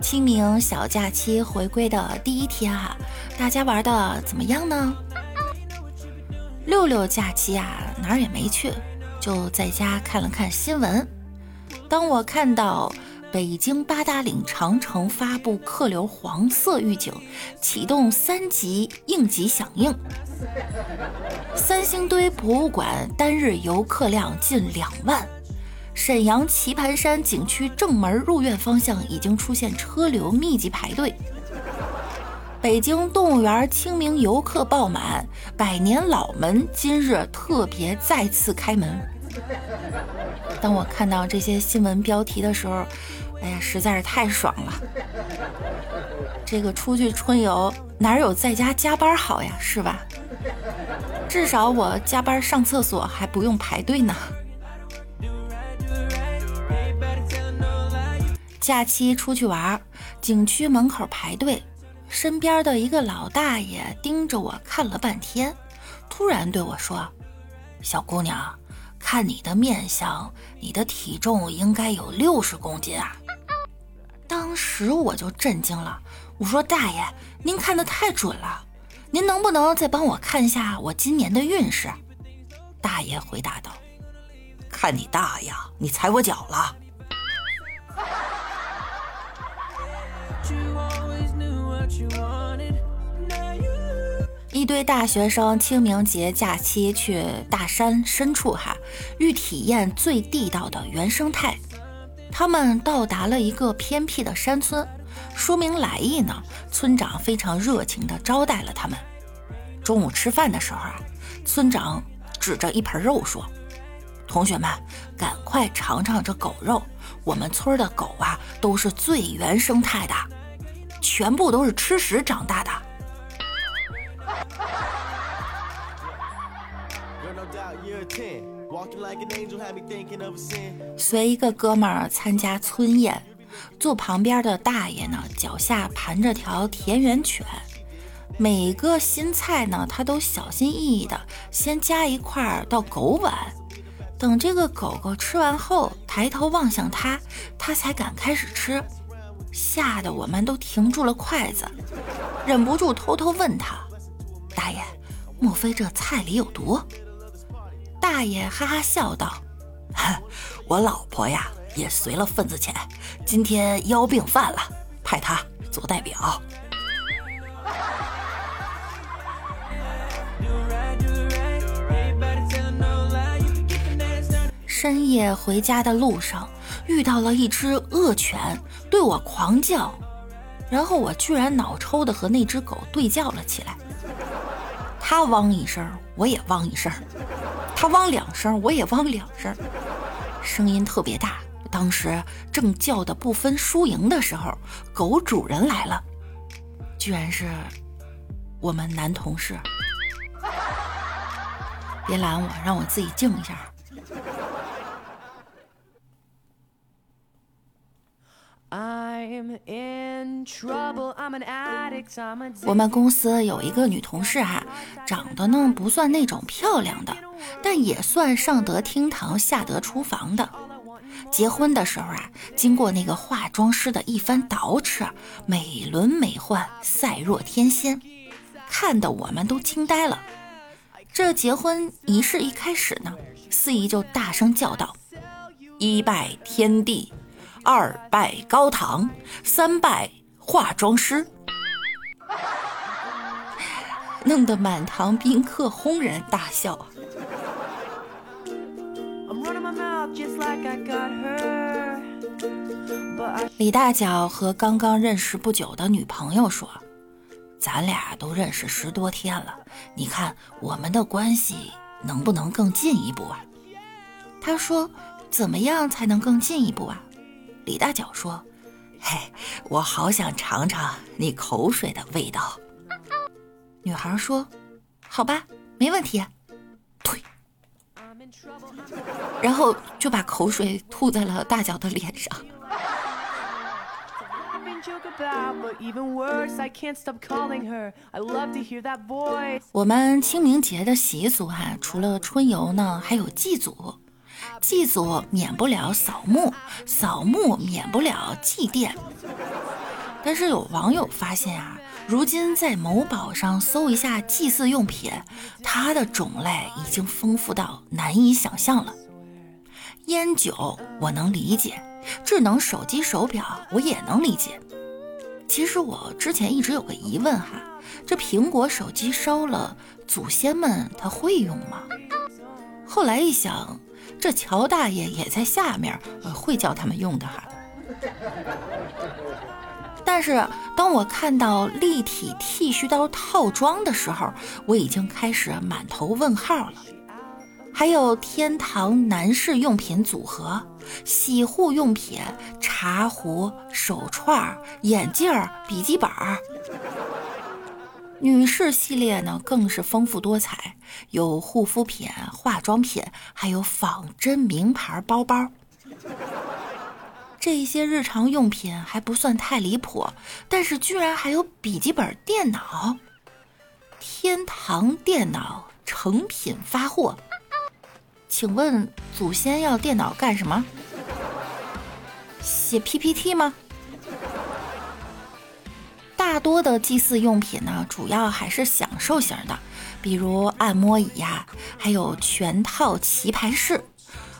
清明小假期回归的第一天哈，大家玩的怎么样呢？六六假期啊，哪儿也没去，就在家看了看新闻。当我看到北京八达岭长城发布客流黄色预警，启动三级应急响应。三星堆博物馆单日游客量近两万。沈阳棋盘山景区正门入院方向已经出现车流密集排队。北京动物园清明游客爆满，百年老门今日特别再次开门。当我看到这些新闻标题的时候，哎呀，实在是太爽了！这个出去春游哪有在家加班好呀，是吧？至少我加班上厕所还不用排队呢。假期出去玩，景区门口排队，身边的一个老大爷盯着我看了半天，突然对我说：“小姑娘，看你的面相，你的体重应该有六十公斤啊！”当时我就震惊了，我说：“大爷，您看的太准了，您能不能再帮我看一下我今年的运势？”大爷回答道：“看你大呀，你踩我脚了。”一堆大学生清明节假期去大山深处哈，欲体验最地道的原生态。他们到达了一个偏僻的山村，说明来意呢。村长非常热情地招待了他们。中午吃饭的时候啊，村长指着一盆肉说：“同学们，赶快尝尝这狗肉。我们村的狗啊，都是最原生态的。”全部都是吃屎长大的。随一个哥们儿参加村宴，坐旁边的大爷呢，脚下盘着条田园犬，每个新菜呢，他都小心翼翼的先夹一块到狗碗，等这个狗狗吃完后，抬头望向他，他才敢开始吃。吓得我们都停住了筷子，忍不住偷偷问他：“大爷，莫非这菜里有毒？”大爷哈哈笑道：“我老婆呀也随了份子钱，今天腰病犯了，派他做代表。”深夜回家的路上。遇到了一只恶犬，对我狂叫，然后我居然脑抽的和那只狗对叫了起来。他汪一声，我也汪一声；他汪两声，我也汪两声，声音特别大。当时正叫的不分输赢的时候，狗主人来了，居然是我们男同事。别拦我，让我自己静一下。我们公司有一个女同事哈，长得呢不算那种漂亮的，但也算上得厅堂下得厨房的。结婚的时候啊，经过那个化妆师的一番捯饬，美轮美奂，赛若天仙，看得我们都惊呆了。这结婚仪式一开始呢，司仪就大声叫道：“一拜天地。”二拜高堂，三拜化妆师，弄得满堂宾客轰然大笑。李大脚和刚刚认识不久的女朋友说：“咱俩都认识十多天了，你看我们的关系能不能更进一步啊？”他说：“怎么样才能更进一步啊？”李大脚说：“嘿，我好想尝尝你口水的味道。女孩说：“好吧，没问题。”呸！然后就把口水吐在了大脚的脸上。我们清明节的习俗哈，除了春游呢，还有祭祖。祭祖免不了扫墓，扫墓免不了祭奠。但是有网友发现啊，如今在某宝上搜一下祭祀用品，它的种类已经丰富到难以想象了。烟酒我能理解，智能手机手表我也能理解。其实我之前一直有个疑问哈，这苹果手机烧了，祖先们他会用吗？后来一想，这乔大爷也在下面，会教他们用的哈。但是当我看到立体剃须刀套装的时候，我已经开始满头问号了。还有天堂男士用品组合。洗护用品、茶壶、手串、眼镜、笔记本儿。女士系列呢，更是丰富多彩，有护肤品、化妆品，还有仿真名牌包包。这些日常用品还不算太离谱，但是居然还有笔记本电脑。天堂电脑成品发货。请问祖先要电脑干什么？写 PPT 吗？大多的祭祀用品呢，主要还是享受型的，比如按摩椅呀，还有全套棋牌室、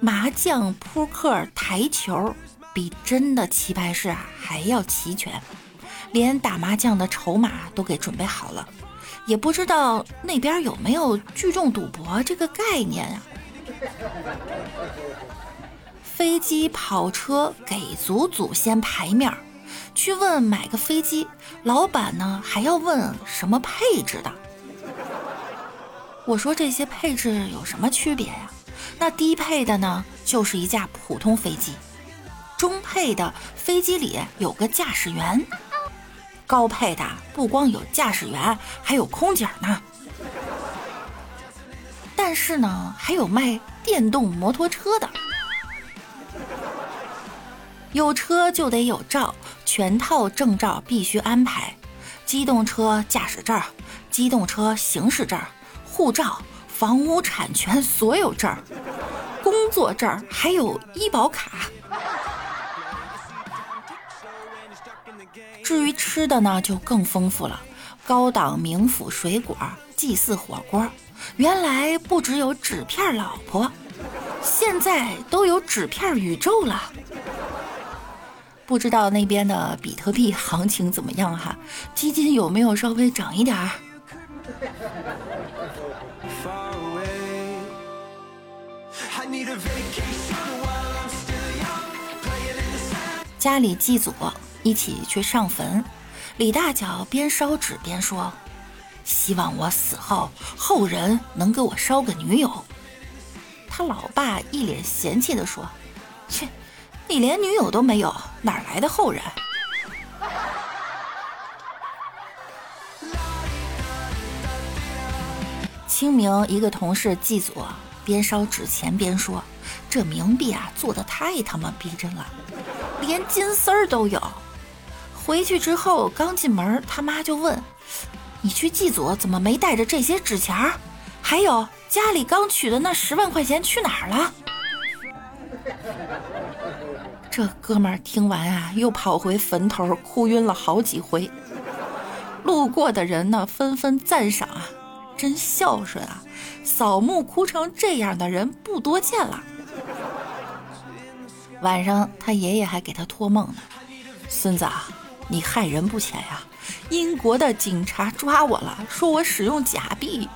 麻将、扑克、台球，比真的棋牌室啊还要齐全，连打麻将的筹码都给准备好了。也不知道那边有没有聚众赌博这个概念啊？飞机、跑车给足祖先牌面儿，去问买个飞机，老板呢还要问什么配置的。我说这些配置有什么区别呀？那低配的呢就是一架普通飞机，中配的飞机里有个驾驶员，高配的不光有驾驶员，还有空姐呢。但是呢，还有卖电动摩托车的。有车就得有照，全套证照必须安排：机动车驾驶证、机动车行驶证、护照、房屋产权所有证、工作证，还有医保卡。至于吃的呢，就更丰富了：高档名府水果、祭祀火锅。原来不只有纸片老婆，现在都有纸片宇宙了。不知道那边的比特币行情怎么样哈？基金有没有稍微涨一点儿？家里祭祖，一起去上坟。李大脚边烧纸边说。希望我死后后人能给我烧个女友。他老爸一脸嫌弃地说：“切，你连女友都没有，哪来的后人？”清明，一个同事祭祖，边烧纸钱边说：“这冥币啊，做的太他妈逼真了，连金丝儿都有。”回去之后刚进门，他妈就问。你去祭祖怎么没带着这些纸钱儿？还有家里刚取的那十万块钱去哪儿了？这哥们儿听完啊，又跑回坟头哭晕了好几回。路过的人呢，纷纷赞赏啊，真孝顺啊！扫墓哭成这样的人不多见了。晚上他爷爷还给他托梦呢，孙子啊，你害人不浅呀。英国的警察抓我了，说我使用假币。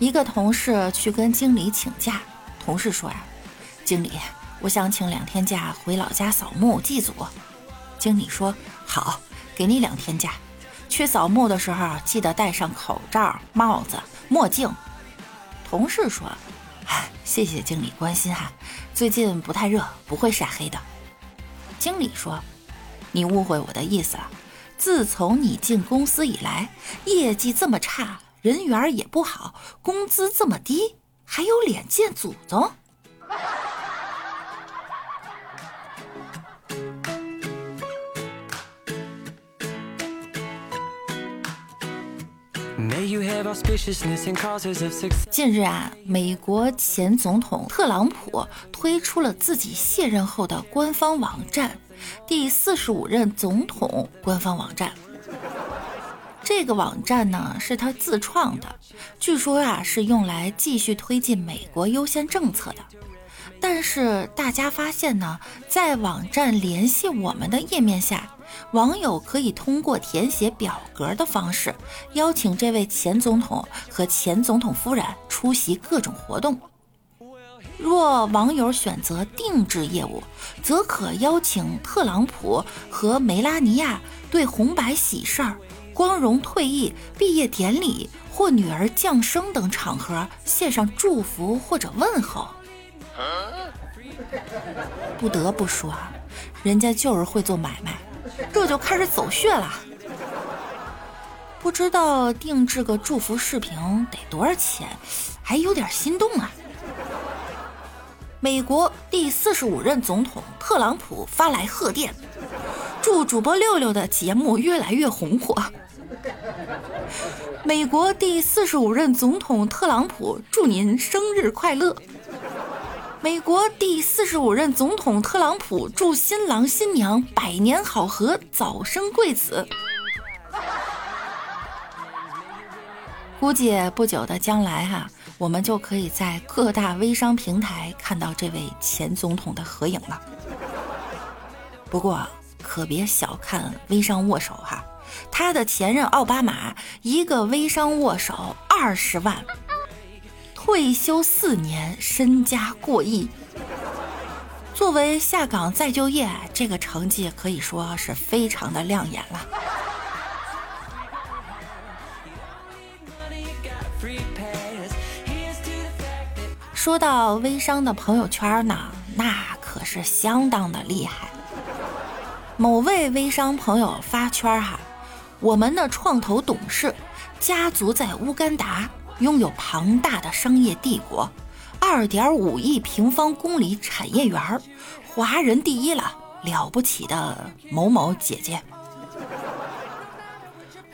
一个同事去跟经理请假，同事说呀：“经理，我想请两天假回老家扫墓祭祖。”经理说：“好，给你两天假，去扫墓的时候记得戴上口罩、帽子、墨镜。”同事说：“哎，谢谢经理关心哈，最近不太热，不会晒黑的。”经理说：“你误会我的意思了。自从你进公司以来，业绩这么差，人缘也不好，工资这么低，还有脸见祖宗？”近日啊，美国前总统特朗普推出了自己卸任后的官方网站——第四十五任总统官方网站。这个网站呢是他自创的，据说啊是用来继续推进美国优先政策的。但是大家发现呢，在网站联系我们的页面下。网友可以通过填写表格的方式，邀请这位前总统和前总统夫人出席各种活动。若网友选择定制业务，则可邀请特朗普和梅拉尼亚对红白喜事儿、光荣退役、毕业典礼或女儿降生等场合献上祝福或者问候。不得不说啊，人家就是会做买卖。这就开始走穴了，不知道定制个祝福视频得多少钱，还有点心动啊！美国第四十五任总统特朗普发来贺电，祝主播六六的节目越来越红火。美国第四十五任总统特朗普祝您生日快乐。美国第四十五任总统特朗普祝新郎新娘百年好合，早生贵子。估计不久的将来哈，我们就可以在各大微商平台看到这位前总统的合影了。不过可别小看微商握手哈，他的前任奥巴马一个微商握手二十万。退休四年，身家过亿。作为下岗再就业，这个成绩可以说是非常的亮眼了。说到微商的朋友圈呢，那可是相当的厉害。某位微商朋友发圈哈，我们的创投董事家族在乌干达。拥有庞大的商业帝国，二点五亿平方公里产业园儿，华人第一了，了不起的某某姐姐。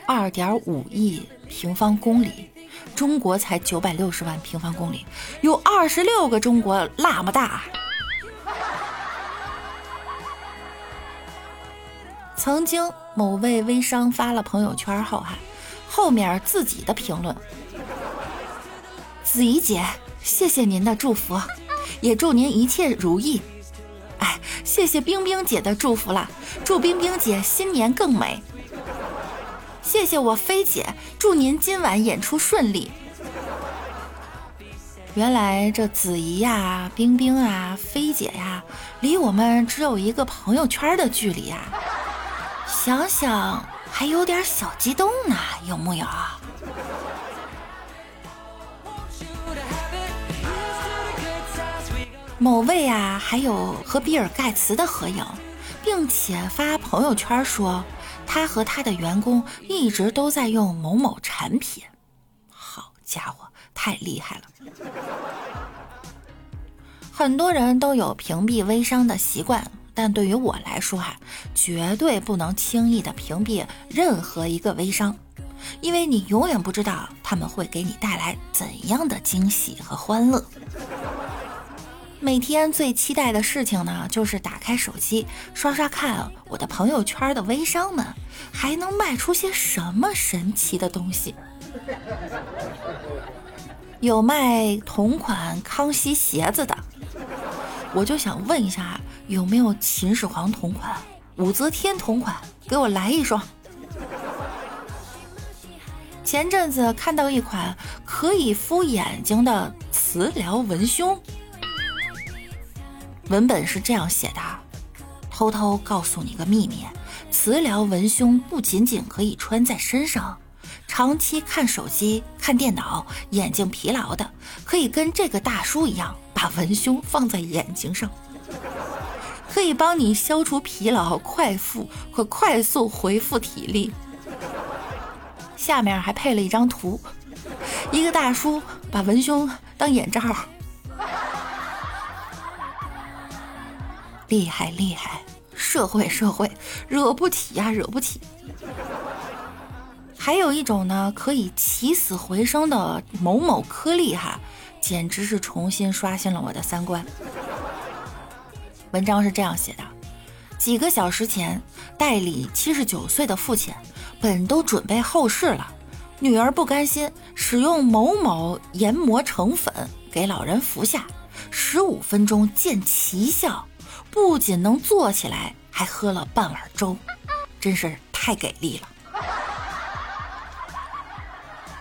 二点五亿平方公里，中国才九百六十万平方公里，有二十六个中国那么大。曾经某位微商发了朋友圈后，哈，后面自己的评论。子怡姐，谢谢您的祝福，也祝您一切如意。哎，谢谢冰冰姐的祝福了，祝冰冰姐新年更美。谢谢我飞姐，祝您今晚演出顺利。原来这子怡呀、冰冰啊、飞姐呀，离我们只有一个朋友圈的距离呀，想想还有点小激动呢，有木有？某位啊，还有和比尔盖茨的合影，并且发朋友圈说他和他的员工一直都在用某某产品。好家伙，太厉害了！很多人都有屏蔽微商的习惯，但对于我来说哈，绝对不能轻易的屏蔽任何一个微商，因为你永远不知道他们会给你带来怎样的惊喜和欢乐。每天最期待的事情呢，就是打开手机刷刷看我的朋友圈的微商们还能卖出些什么神奇的东西。有卖同款康熙鞋子的，我就想问一下，有没有秦始皇同款、武则天同款？给我来一双。前阵子看到一款可以敷眼睛的磁疗文胸。文本是这样写的：偷偷告诉你个秘密，磁疗文胸不仅仅可以穿在身上，长期看手机、看电脑，眼睛疲劳的，可以跟这个大叔一样，把文胸放在眼睛上，可以帮你消除疲劳、快复和快速恢复体力。下面还配了一张图，一个大叔把文胸当眼罩，厉害厉害，社会社会，惹不起呀，惹不起。还有一种呢，可以起死回生的某某颗粒哈，简直是重新刷新了我的三观。文章是这样写的：几个小时前，代理七十九岁的父亲，本都准备后事了，女儿不甘心，使用某某研磨成粉给老人服下，十五分钟见奇效，不仅能坐起来，还喝了半碗粥，真是太给力了。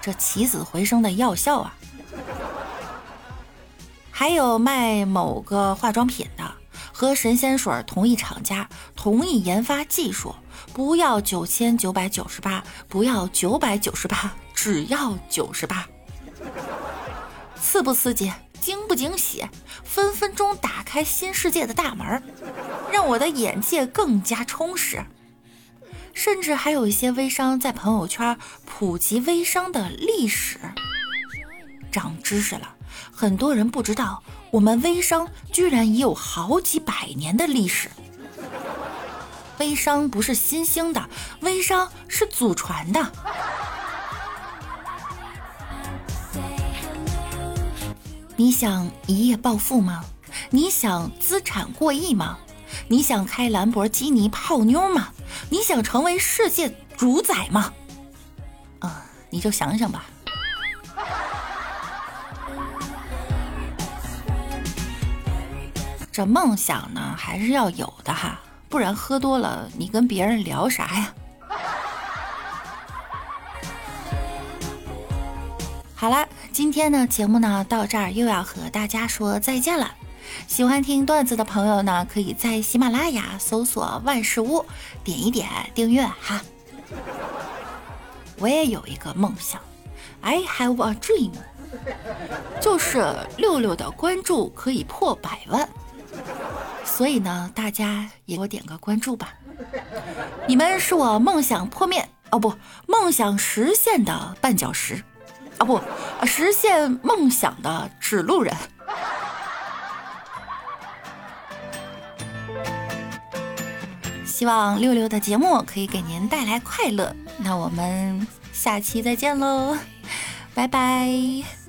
这起死回生的药效啊！还有卖某个化妆品的，和神仙水同一厂家，同一研发技术，不要九千九百九十八，不要九百九十八，只要九十八。刺不刺激，惊不惊喜，分分钟打开新世界的大门，让我的眼界更加充实。甚至还有一些微商在朋友圈普及微商的历史，长知识了。很多人不知道，我们微商居然已有好几百年的历史。微商不是新兴的，微商是祖传的。你想一夜暴富吗？你想资产过亿吗？你想开兰博基尼泡妞吗？你想成为世界主宰吗？啊，你就想想吧。这梦想呢，还是要有的哈，不然喝多了，你跟别人聊啥呀？好了，今天呢，节目呢到这儿又要和大家说再见了。喜欢听段子的朋友呢，可以在喜马拉雅搜索“万事屋”，点一点订阅哈。我也有一个梦想，I have a dream，就是六六的关注可以破百万。所以呢，大家也给我点个关注吧。你们是我梦想破灭哦不，梦想实现的绊脚石啊不，实现梦想的指路人。希望六六的节目可以给您带来快乐。那我们下期再见喽，拜拜。